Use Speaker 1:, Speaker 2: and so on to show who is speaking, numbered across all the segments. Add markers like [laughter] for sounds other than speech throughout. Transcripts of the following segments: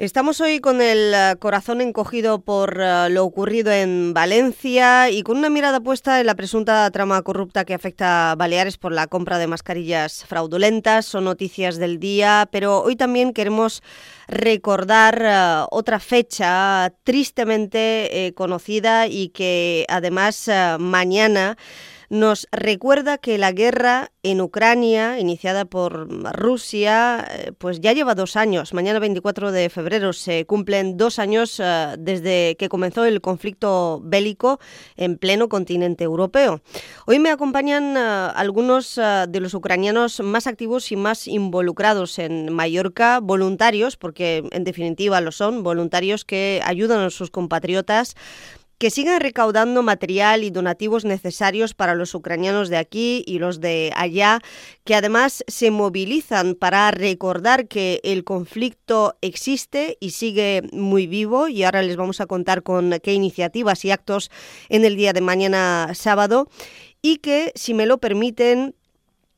Speaker 1: Estamos hoy con el eh, corazón encogido por eh, lo ocurrido en Valencia y con una mirada puesta en la presunta trama corrupta que afecta a Baleares por la compra de mascarillas fraudulentas. Son noticias del día, pero hoy también queremos recordar eh, otra fecha tristemente conocida y que además mañana nos recuerda que la guerra en Ucrania, iniciada por Rusia, eh, pues ya lleva dos años. Mañana 24 de febrero se cumplen dos años eh, desde que comenzó el conflicto bélico en pleno continente europeo. Hoy me acompañan eh, algunos de los ucranianos más activos y más involucrados en Mallorca, voluntarios, porque en definitiva lo son, voluntarios que ayudan a sus compatriotas que sigan recaudando material y donativos necesarios para los ucranianos de aquí y los de allá, que además se movilizan para recordar que el conflicto existe y sigue muy vivo. Y ahora les vamos a contar con qué iniciativas y actos en el día de mañana sábado. Y que, si me lo permiten,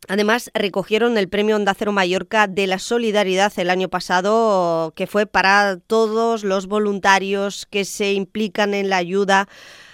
Speaker 1: Además, recogieron el premio Onda Cero Mallorca de la Solidaridad el año pasado, que fue para todos los voluntarios que se implican en la ayuda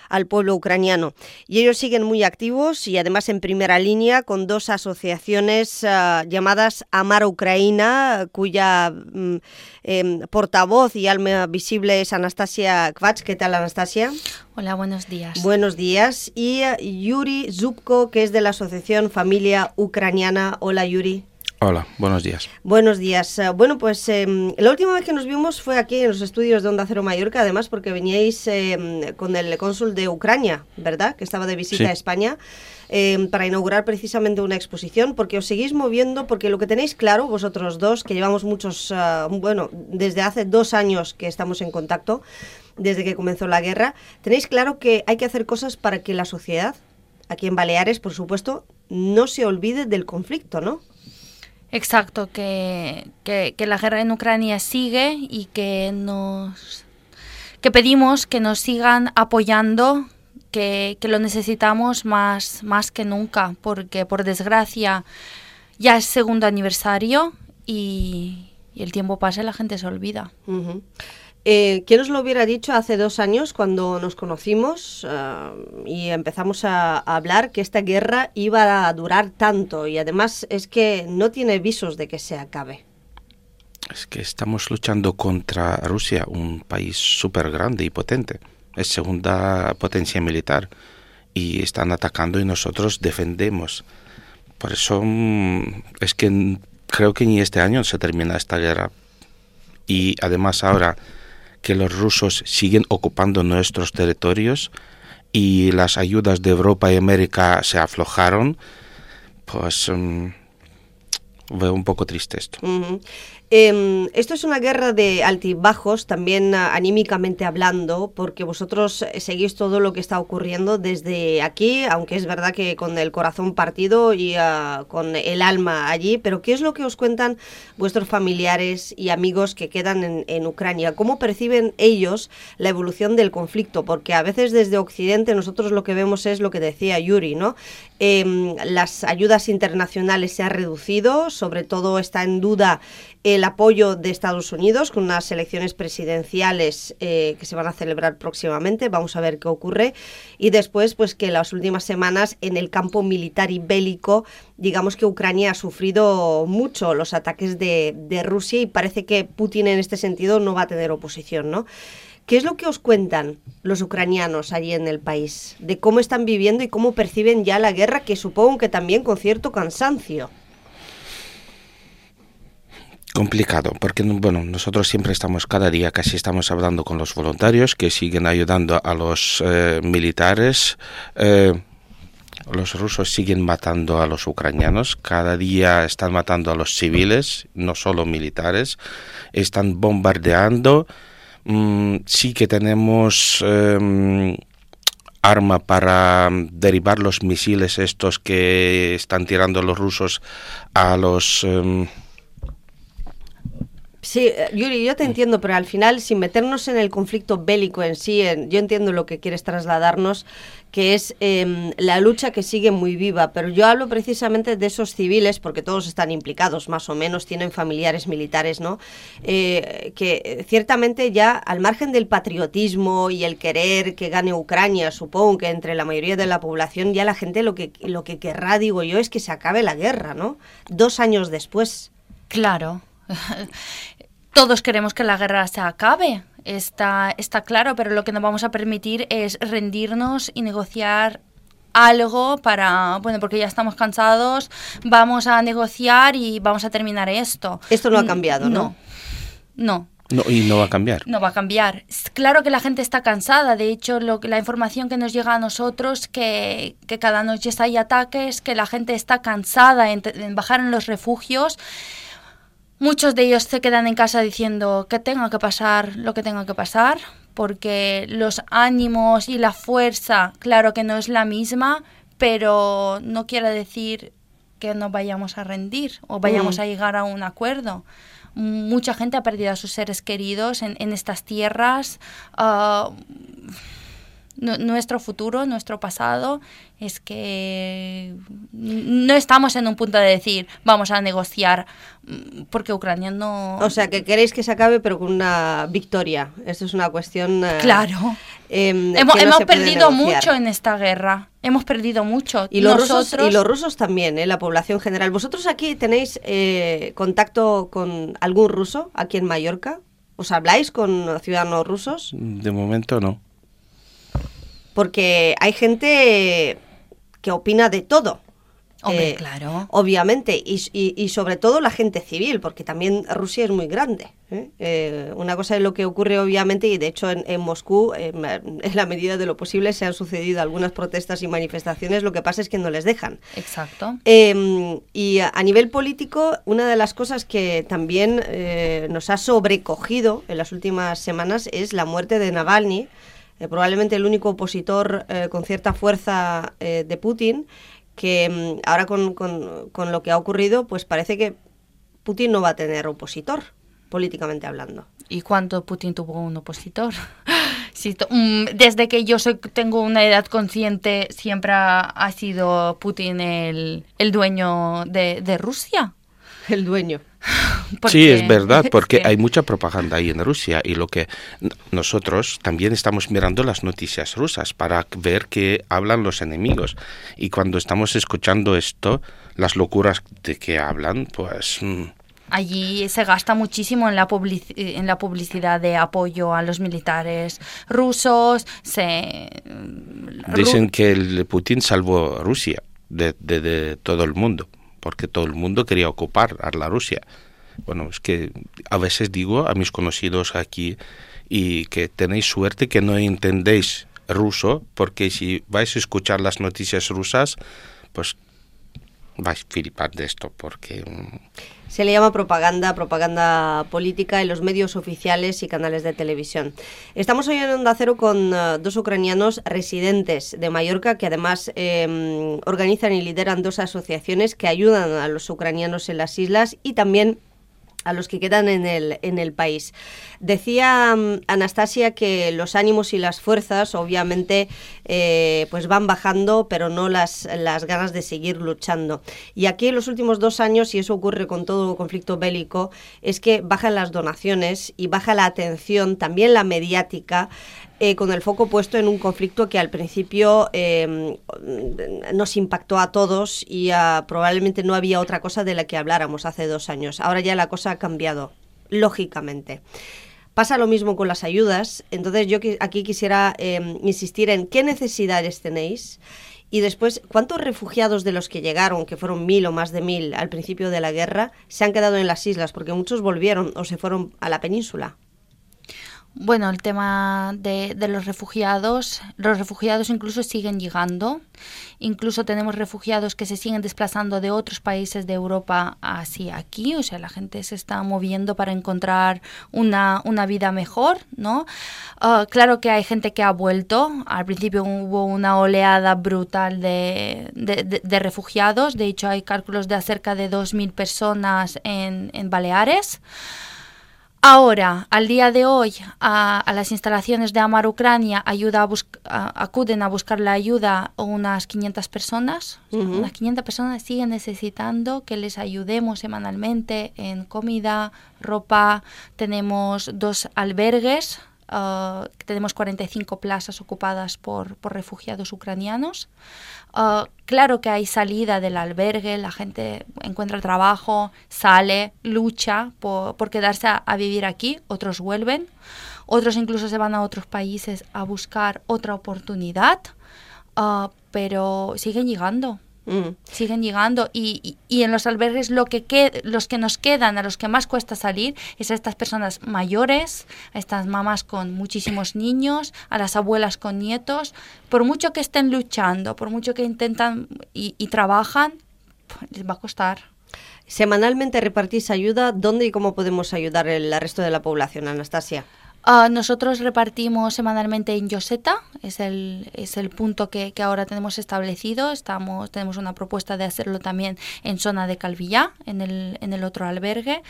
Speaker 1: al pueblo ucraniano. Y ellos siguen muy activos y además en primera línea con dos asociaciones uh, llamadas Amar Ucrania, cuya um, eh, portavoz y alma visible es Anastasia Kvach. ¿Qué tal, Anastasia?
Speaker 2: Hola, buenos días.
Speaker 1: Buenos días. Y uh, Yuri Zubko, que es de la Asociación Familia Ucraniana. Hola, Yuri.
Speaker 3: Hola, buenos días.
Speaker 1: Buenos días. Eh, bueno, pues eh, la última vez que nos vimos fue aquí en los estudios de Onda Cero Mallorca, además porque veníais eh, con el cónsul de Ucrania, ¿verdad? Que estaba de visita a España. para inaugurar precisamente una exposición, porque os seguís moviendo, porque lo que tenéis claro, vosotros dos, que llevamos muchos, bueno, desde hace dos años que estamos en contacto, desde que comenzó la guerra, tenéis claro que hay que hacer cosas para que la sociedad, aquí en Baleares, por supuesto, no se olvide del conflicto, ¿no?
Speaker 2: Exacto, que, que, la guerra en Ucrania sigue y que nos que pedimos que nos sigan apoyando, que, que, lo necesitamos más, más que nunca, porque por desgracia ya es segundo aniversario y, el tiempo pasa y la gente se olvida.
Speaker 1: Eh, ¿Quién os lo hubiera dicho hace dos años cuando nos conocimos eh, y empezamos a, hablar que esta guerra iba a durar tanto y además es que no tiene visos de que se acabe?
Speaker 3: Es que estamos luchando contra Rusia, un país súper grande y potente. Es segunda potencia militar y están atacando y nosotros defendemos. Por eso mm, es que creo que ni este año se termina esta guerra. Y además ahora que los rusos siguen ocupando nuestros territorios y las ayudas de Europa y América se aflojaron, pues veo un poco triste esto.
Speaker 1: Em, esto es una guerra de altibajos, también ah, anímicamente hablando, porque vosotros eh, seguís todo lo que está ocurriendo desde aquí, aunque es verdad que con el corazón partido y ah, con el alma allí, pero ¿qué es lo que os cuentan vuestros familiares y amigos que quedan en, en Ucrania? ¿Cómo perciben ellos la evolución del conflicto? Porque a veces desde Occidente nosotros lo que vemos es lo que decía Yuri, ¿no? Em, las ayudas internacionales se han reducido, sobre todo está en duda el apoyo de Estados Unidos con unas elecciones presidenciales eh, que se van a celebrar próximamente. Vamos a ver qué ocurre. Y después, pues que las últimas semanas en el campo militar y bélico, digamos que Ucrania ha sufrido mucho los ataques de, de Rusia y parece que Putin en este sentido no va a tener oposición, ¿no? ¿Qué es lo que os cuentan los ucranianos allí en el país? De cómo están viviendo y cómo perciben ya la guerra, que supongo que también con cierto cansancio.
Speaker 3: Complicado, porque bueno, nosotros siempre estamos, cada día casi estamos hablando con los voluntarios que siguen ayudando a los eh, militares. Eh, los rusos siguen matando a los ucranianos, cada día están matando a los civiles, no solo militares, están bombardeando Mm, sí que tenemos em, arma para derribar los misiles estos que están tirando los rusos a los...
Speaker 1: Sí, eh, Yuri, yo te entiendo, pero al final, sin meternos en el conflicto bélico en sí, yo entiendo lo que quieres trasladarnos, que es em, la lucha que sigue muy viva, pero yo hablo precisamente de esos civiles, porque todos están implicados, más o menos, tienen familiares militares, ¿no? Eh, que ciertamente ya, al margen del patriotismo y el querer que gane Ucrania, supongo que entre la mayoría de la población, ya la gente lo que, lo que querrá, digo yo, es que se acabe la guerra, ¿no? Dos años después.
Speaker 2: Claro. Todos queremos que la guerra se acabe, está, está claro, pero lo que no vamos a permitir es rendirnos y negociar algo para, bueno, porque ya estamos cansados, vamos a negociar y vamos a terminar esto.
Speaker 1: Esto no ha cambiado,
Speaker 2: ¿no? No.
Speaker 3: No, y no va a cambiar.
Speaker 2: No va a cambiar. Claro que la gente está cansada. De hecho, lo, la información que nos llega a nosotros, que, que cada noche hay ataques, que la gente está cansada en bajar en los refugios. Muchos de ellos se quedan en casa diciendo que tenga que pasar lo que tenga que pasar, porque los ánimos y la fuerza, claro que no es la misma, pero no quiere decir que no vayamos a rendir o vayamos mm. a llegar a un acuerdo. Mucha gente ha perdido a sus seres queridos en, en estas tierras. Uh, nuestro futuro, nuestro pasado, es que no estamos en un punto de decir vamos a negociar mm, porque Ucrania no...
Speaker 1: O sea, que queréis que se acabe pero con una victoria. Esto es una cuestión...
Speaker 2: Eh, claro. Em, hemos, perdido mucho en esta guerra. Hemos perdido mucho.
Speaker 1: Y los, rusos, y los rusos también, ¿eh? la población general. ¿Vosotros aquí tenéis eh, contacto con algún ruso aquí en Mallorca? ¿Os habláis con ciudadanos rusos?
Speaker 3: De momento no
Speaker 1: porque hay gente que opina de todo.
Speaker 2: Hombre, eh, claro.
Speaker 1: Obviamente, y, sobre todo la gente civil, porque también Rusia es muy grande. ¿eh? Eh, una cosa es lo que ocurre, obviamente, y de hecho en, Moscú, en la medida de lo posible, se han sucedido algunas protestas y manifestaciones, lo que pasa es que no les dejan.
Speaker 2: Exacto.
Speaker 1: Em, y a, nivel político, una de las cosas que también nos ha sobrecogido en las últimas semanas es la muerte de Navalny eh, probablemente el único opositor eh, con cierta fuerza eh, de Putin, que mm, ahora con, con, lo que ha ocurrido, pues parece que Putin no va a tener opositor, políticamente hablando.
Speaker 2: ¿Y cuánto Putin tuvo un opositor? [laughs] Mm, desde que yo soy, tengo una edad consciente, siempre ha, sido Putin el, el dueño de, de Rusia.
Speaker 1: El dueño. [laughs]
Speaker 3: Sí, es verdad, [laughs] porque hay mucha propaganda ahí en Rusia y lo que nosotros también estamos mirando las noticias rusas para ver qué hablan los enemigos. Y cuando estamos escuchando esto, las locuras de que hablan, pues... Mm.
Speaker 2: Allí se gasta muchísimo en la, en la publicidad de apoyo a los militares rusos. Se...
Speaker 3: Dicen que el Putin salvó Rusia de, de, de todo el mundo porque todo el mundo quería ocupar a la Rusia. Bueno, es que a veces digo a mis conocidos aquí y que tenéis suerte que no entendéis ruso, porque si vais a escuchar las noticias rusas, pues vais a flipar de esto, porque... Mm,
Speaker 1: Se le llama propaganda, propaganda política en los medios oficiales y canales de televisión. Estamos hoy en Onda Cero con eh, dos ucranianos residentes de Mallorca que además em, organizan y lideran dos asociaciones que ayudan a los ucranianos en las islas y también a los que quedan en el, en el país. Decía mm, Anastasia que los ánimos y las fuerzas obviamente eh, pues van bajando, pero no las, las ganas de seguir luchando. Y aquí en los últimos dos años, y eso ocurre con todo conflicto bélico, es que bajan las donaciones y baja la atención, también la mediática, eh, con el foco puesto en un conflicto que al principio em, nos impactó a todos y probablemente no había otra cosa de la que habláramos hace dos años. Ahora ya la cosa ha cambiado, lógicamente. Pasa lo mismo con las ayudas, entonces yo aquí quisiera em, insistir en qué necesidades tenéis y después cuántos refugiados de los que llegaron, que fueron mil o más de mil al principio de la guerra, se han quedado en las islas, porque muchos volvieron o se fueron a la península.
Speaker 2: Bueno, el tema de, los refugiados, los refugiados incluso siguen llegando, incluso tenemos refugiados que se siguen desplazando de otros países de Europa hacia aquí, o sea, la gente se está moviendo para encontrar una, vida mejor, ¿no? Ah, claro que hay gente que ha vuelto, al principio hubo una oleada brutal de, de, refugiados, de hecho hay cálculos de cerca de 2.000 personas en, en Baleares. Ahora, al día de hoy, a, las instalaciones de Amar Ucrania ayuda acuden a buscar la ayuda unas 500 personas. Unas 500 personas siguen necesitando que les ayudemos semanalmente en comida, ropa. Tenemos dos albergues Uh, tenemos 45 plazas ocupadas por, por refugiados ucranianos. Uh, claro que hay salida del albergue, la gente encuentra trabajo, sale, lucha por, quedarse a, vivir aquí, otros vuelven, otros incluso se van a otros países a buscar otra oportunidad, uh, pero siguen llegando. Mm. Siguen llegando y, y, en los albergues lo que los que nos quedan, a los que más cuesta salir, es a estas personas mayores, a estas mamás con muchísimos niños, a las abuelas con nietos. Por mucho que estén luchando, por mucho que intentan y, y trabajan, pues, les va a costar.
Speaker 1: Semanalmente repartís ayuda. ¿Dónde y cómo podemos ayudar el resto de la población, Anastasia?
Speaker 2: Ah, nosotros repartimos semanalmente en Yoseta, es el, es el punto que, que, ahora tenemos establecido. Estamos, tenemos una propuesta de hacerlo también en zona de Calvillá, en el, en el otro albergue,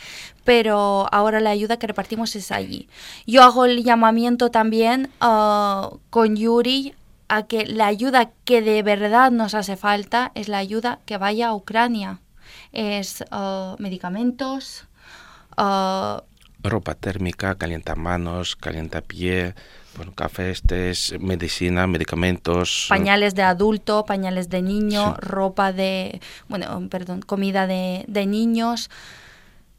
Speaker 2: pero ahora la ayuda que repartimos es allí. Yo hago el llamamiento también ah, con Yuri a que la ayuda que de verdad nos hace falta es la ayuda que vaya a Ucrania. Es uh, medicamentos,
Speaker 3: ropa térmica, calienta manos, calienta pie, bueno, cafés, medicina, medicamentos.
Speaker 2: Pañales de adulto, pañales de niño, ropa de, bueno, perdón, comida de, de niños.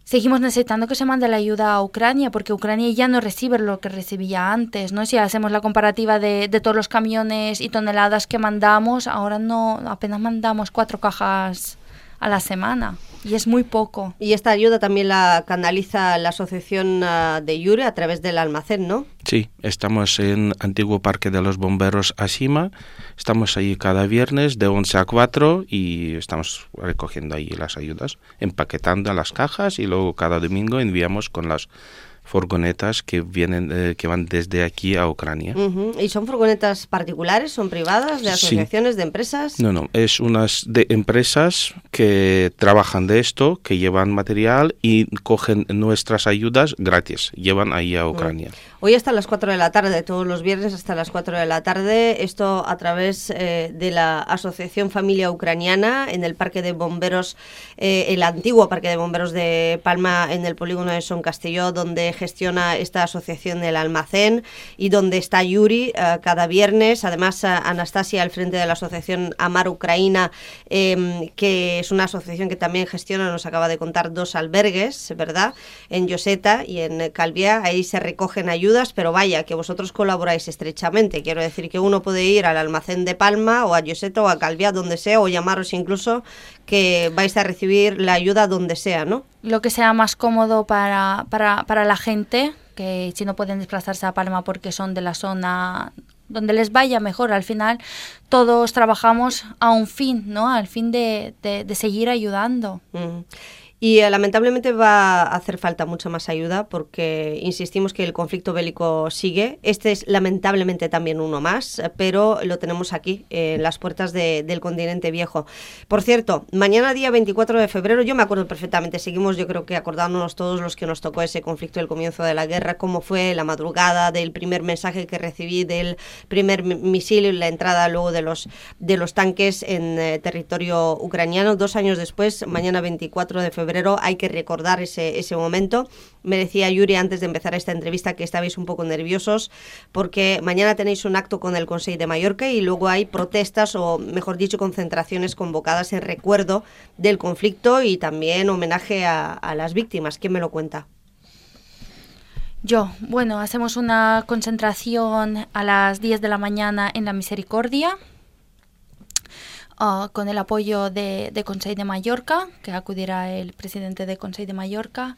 Speaker 2: Seguimos necesitando que se mande la ayuda a Ucrania porque Ucrania ya no recibe lo que recibía antes, ¿no? Si hacemos la comparativa de, de todos los camiones y toneladas que mandamos, ahora no, apenas mandamos cuatro cajas a la semana y es muy poco.
Speaker 1: Y esta ayuda también la canaliza la asociación ah, de Yure a través del almacén, ¿no?
Speaker 3: Sí, estamos en Antiguo Parque de los Bomberos Asima. Estamos ahí cada viernes de 11 a 4 y estamos recogiendo ahí las ayudas, empaquetando las cajas y luego cada domingo enviamos con las furgonetas que vienen eh, que van desde aquí a Ucrania.
Speaker 1: ¿Y son furgonetas particulares, son privadas, de asociaciones, de empresas?
Speaker 3: No, no, es unas de empresas que trabajan de esto, que llevan material y cogen nuestras ayudas gratis, llevan ahí a Ucrania.
Speaker 1: Hoy hasta las 4 de la tarde, todos los viernes hasta las 4 de la tarde, esto a través eh, de la Asociación Familia Ucraniana en el Parque de Bomberos, eh, el antiguo Parque de Bomberos de Palma en el polígono de Son Castelló, donde gestiona esta asociación del almacén y donde está Yuri eh, cada viernes. Además, Anastasia al frente de la asociación Amar Ucraina, em, que es una asociación que también gestiona, nos acaba de contar, dos albergues, ¿verdad? En Yoseta y en Calvia. Ahí se recogen ayudas pero vaya, que vosotros colaboráis estrechamente. Quiero decir que uno puede ir al almacén de Palma o a Yoseto o a Calvia, donde sea, o llamaros incluso que vais a recibir la ayuda donde sea, ¿no?
Speaker 2: Lo que sea más cómodo para, para, para la gente, que si no pueden desplazarse a Palma porque son de la zona donde les vaya mejor. Al final todos trabajamos a un fin, ¿no? Al fin de, de, seguir ayudando.
Speaker 1: Mm. Y eh, lamentablemente va a hacer falta mucha más ayuda porque insistimos que el conflicto bélico sigue. Este es lamentablemente también uno más, pero lo tenemos aquí, en las puertas del continente viejo. Por cierto, mañana día 24 de febrero, yo me acuerdo perfectamente, seguimos yo creo que acordándonos todos los que nos tocó ese conflicto del comienzo de la guerra, cómo fue la madrugada del primer mensaje que recibí del primer misil y la entrada luego de los, de los tanques en eh, territorio ucraniano. Dos años después, mañana 24 de febrero, hay que recordar ese, ese momento. Me decía Yuri antes de empezar esta entrevista que estabais un poco nerviosos porque mañana tenéis un acto con el Consejo de Mallorca y luego hay protestas o, mejor dicho, concentraciones convocadas en recuerdo del conflicto y también homenaje a, a las víctimas. ¿Quién me lo cuenta?
Speaker 2: Yo, bueno, hacemos una concentración a las 10 de la mañana en la Misericordia Ah, con el apoyo de, de de Mallorca, que acudirá el presidente de Consejo de Mallorca.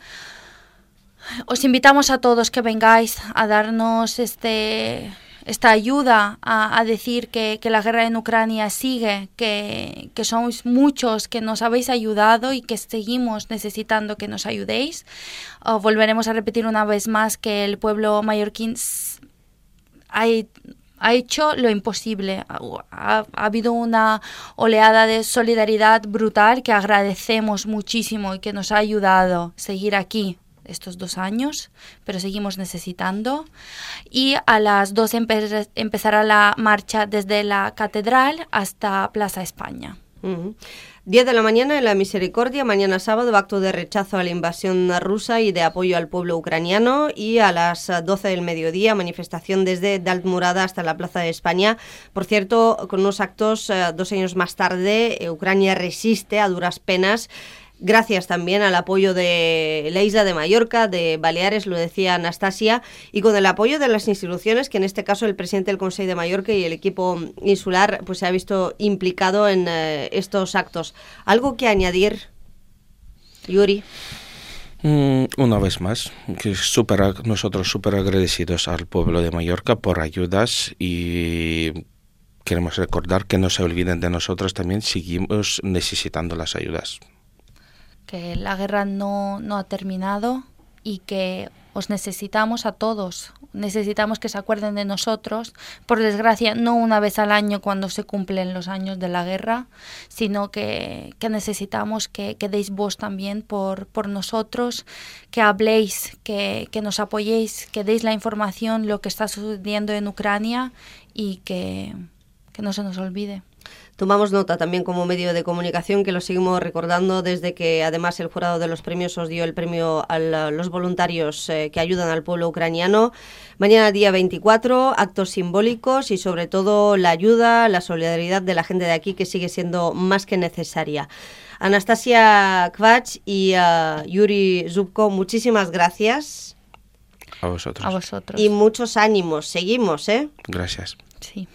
Speaker 2: Os invitamos a todos que vengáis a darnos este, esta ayuda a, decir que, la guerra en Ucrania sigue, que, que sois muchos que nos habéis ayudado y que seguimos necesitando que nos ayudéis. Ah, volveremos a repetir una vez más que el pueblo mallorquín hay ha hecho lo imposible. Ha, habido una oleada de solidaridad brutal que agradecemos muchísimo y que nos ha ayudado a seguir aquí estos dos años, pero seguimos necesitando. Y a las dos empezará la marcha desde la catedral hasta Plaza España.
Speaker 1: 10 de la mañana en la Misericordia, mañana sábado, acto de rechazo a la invasión rusa y de apoyo al pueblo ucraniano. Y a las 12 del mediodía, manifestación desde Daltmurada hasta la Plaza de España. Por cierto, con unos actos eh, dos años más tarde, eh, Ucrania resiste a duras penas gracias también al apoyo de la isla de Mallorca, de Baleares, lo decía Anastasia, y con el apoyo de las instituciones, que en este caso el presidente del Consejo de Mallorca y el equipo insular pues se ha visto implicado en eh, estos actos. ¿Algo que añadir, Yuri?
Speaker 3: Mm, una vez más, que super, nosotros súper agradecidos al pueblo de Mallorca por ayudas y queremos recordar que no se olviden de nosotros también, seguimos necesitando las ayudas
Speaker 2: que la guerra no, no ha terminado y que os necesitamos a todos. Necesitamos que se acuerden de nosotros. Por desgracia, no una vez al año cuando se cumplen los años de la guerra, sino que, que necesitamos que, deis voz también por, por nosotros, que habléis, que, que, nos apoyéis, que deis la información, lo que está sucediendo en Ucrania y que no se nos olvide.
Speaker 1: Tomamos nota también como medio de comunicación que lo seguimos recordando desde que además el jurado de los premios os dio el premio a los voluntarios eh, que ayudan al pueblo ucraniano. Mañana día 24, actos simbólicos y sobre todo la ayuda, la solidaridad de la gente de aquí que sigue siendo más que necesaria. Anastasia Kvach y uh, Yuri Zubko, muchísimas gracias.
Speaker 3: A vosotros.
Speaker 2: A vosotros.
Speaker 1: Y muchos ánimos. Seguimos, ¿eh?
Speaker 3: Gracias.
Speaker 2: Sí.